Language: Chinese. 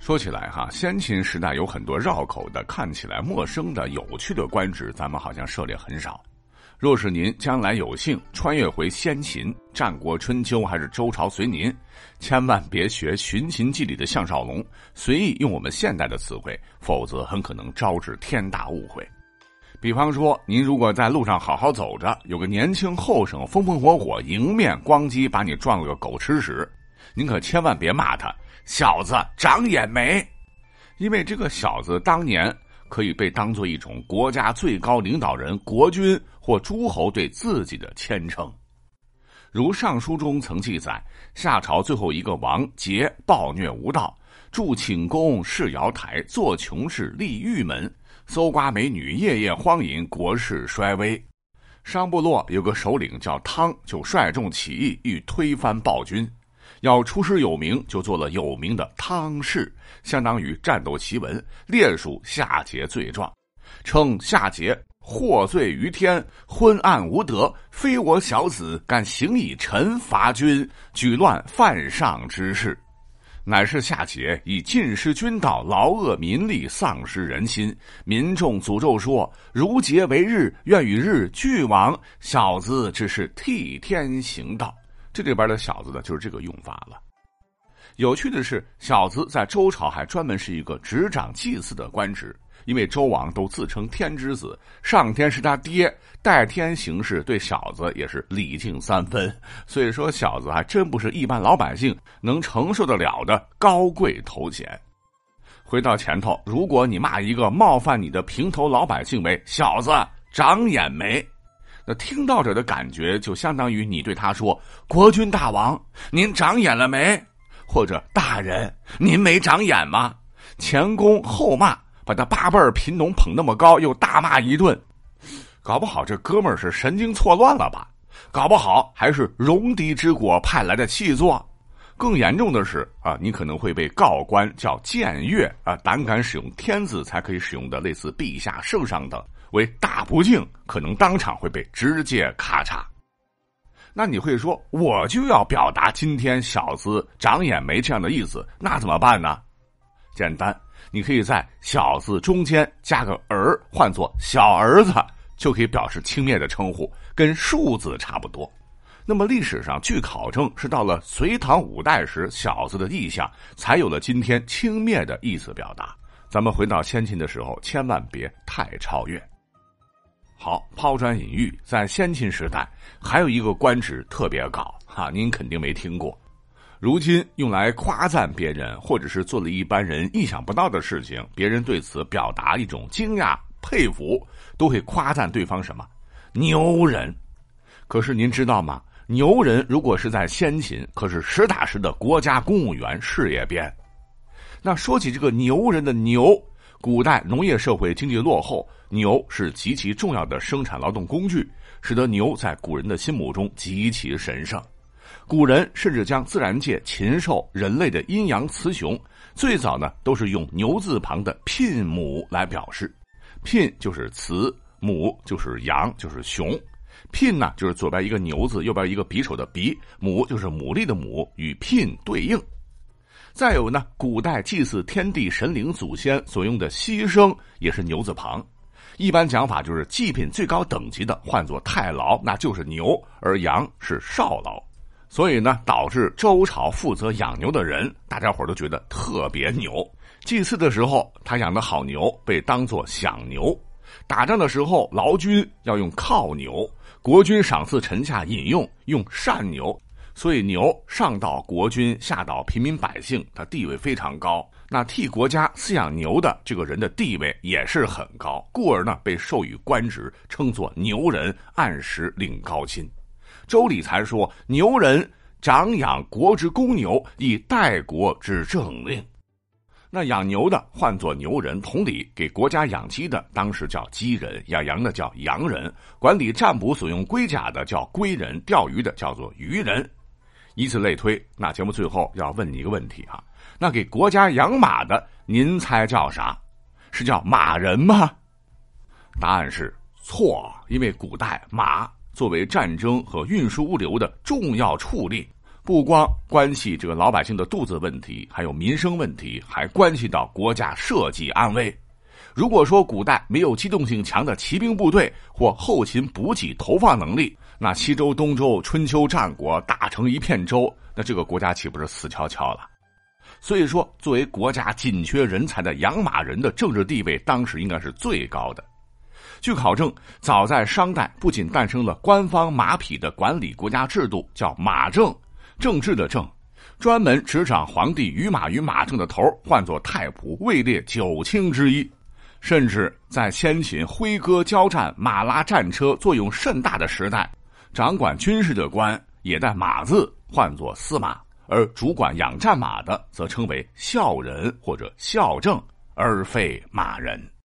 说起来哈，先秦时代有很多绕口的、看起来陌生的、有趣的官职，咱们好像涉猎很少。若是您将来有幸穿越回先秦、战国、春秋还是周朝随您，千万别学《寻秦记》里的项少龙，随意用我们现代的词汇，否则很可能招致天大误会。比方说，您如果在路上好好走着，有个年轻后生风风火火迎面咣叽把你撞了个狗吃屎，您可千万别骂他。小子长眼没，因为这个小子当年可以被当做一种国家最高领导人、国君或诸侯对自己的谦称。如《尚书》中曾记载，夏朝最后一个王桀暴虐无道，筑寝宫、设瑶台、做穷事、立玉门，搜刮美女，夜夜荒淫，国势衰微。商部落有个首领叫汤，就率众起义，欲推翻暴君。要出师有名，就做了有名的汤氏，相当于战斗檄文，列数夏桀罪状，称夏桀获罪于天，昏暗无德，非我小子敢行以臣伐君，举乱犯上之事，乃是夏桀以尽失君道，劳恶民力，丧失人心。民众诅咒说：“如桀为日，愿与日俱亡。”小子只是替天行道。这里边的小子呢，就是这个用法了。有趣的是，小子在周朝还专门是一个执掌祭祀的官职，因为周王都自称天之子，上天是他爹，代天行事，对小子也是礼敬三分。所以说，小子还真不是一般老百姓能承受得了的高贵头衔。回到前头，如果你骂一个冒犯你的平头老百姓为小子，长眼没？那听到者的感觉就相当于你对他说：“国君大王，您长眼了没？”或者“大人，您没长眼吗？”前恭后骂，把他八辈儿贫农捧那么高，又大骂一顿，搞不好这哥们儿是神经错乱了吧？搞不好还是戎狄之国派来的细作。更严重的是啊，你可能会被告官叫僭越啊，胆敢使用“天”子才可以使用的类似陛下、圣上等。为大不敬，可能当场会被直接咔嚓。那你会说，我就要表达今天小子长眼没这样的意思，那怎么办呢？简单，你可以在“小”字中间加个儿，换作小儿子，就可以表示轻蔑的称呼，跟庶字差不多。那么历史上据考证，是到了隋唐五代时，小子的意象才有了今天轻蔑的意思表达。咱们回到先秦的时候，千万别太超越。好，抛砖引玉，在先秦时代还有一个官职特别高哈，您肯定没听过。如今用来夸赞别人，或者是做了一般人意想不到的事情，别人对此表达一种惊讶、佩服，都会夸赞对方什么牛人。可是您知道吗？牛人如果是在先秦，可是实打实的国家公务员、事业编。那说起这个牛人的牛。古代农业社会经济落后，牛是极其重要的生产劳动工具，使得牛在古人的心目中极其神圣。古人甚至将自然界禽兽、人类的阴阳雌雄，最早呢都是用牛字旁的牝母来表示。牝就是雌，母就是羊，就是雄。牝呢就是左边一个牛字，右边一个匕首的匕，母就是牡蛎的母，与牝对应。再有呢，古代祭祀天地神灵祖先所用的牺牲也是牛字旁，一般讲法就是祭品最高等级的换作太牢，那就是牛，而羊是少牢，所以呢，导致周朝负责养牛的人，大家伙都觉得特别牛。祭祀的时候，他养的好牛被当作享牛；打仗的时候，劳军要用犒牛；国君赏赐臣下饮用用善牛。所以牛上到国君，下到平民百姓，他地位非常高。那替国家饲养牛的这个人的地位也是很高，故而呢被授予官职，称作牛人，按时领高薪。周礼才说：“牛人长养国之公牛，以代国之政令。”那养牛的唤作牛人，同理，给国家养鸡的当时叫鸡人，养羊的叫羊人，管理占卜所用龟甲的叫龟人，钓鱼的叫做鱼人。以此类推，那节目最后要问你一个问题哈，那给国家养马的，您猜叫啥？是叫马人吗？答案是错，因为古代马作为战争和运输物流的重要畜力，不光关系这个老百姓的肚子问题，还有民生问题，还关系到国家社稷安危。如果说古代没有机动性强的骑兵部队或后勤补给投放能力，那西周、东周、春秋战国打成一片舟，那这个国家岂不是死翘翘了？所以说，作为国家紧缺人才的养马人的政治地位，当时应该是最高的。据考证，早在商代，不仅诞生了官方马匹的管理国家制度，叫马政，政治的政，专门执掌皇帝与马与马政的头，唤作太仆，位列九卿之一。甚至在先秦挥戈交战、马拉战车作用甚大的时代，掌管军事的官也带马字，唤作司马；而主管养战马的，则称为校人或者校正，而非马人。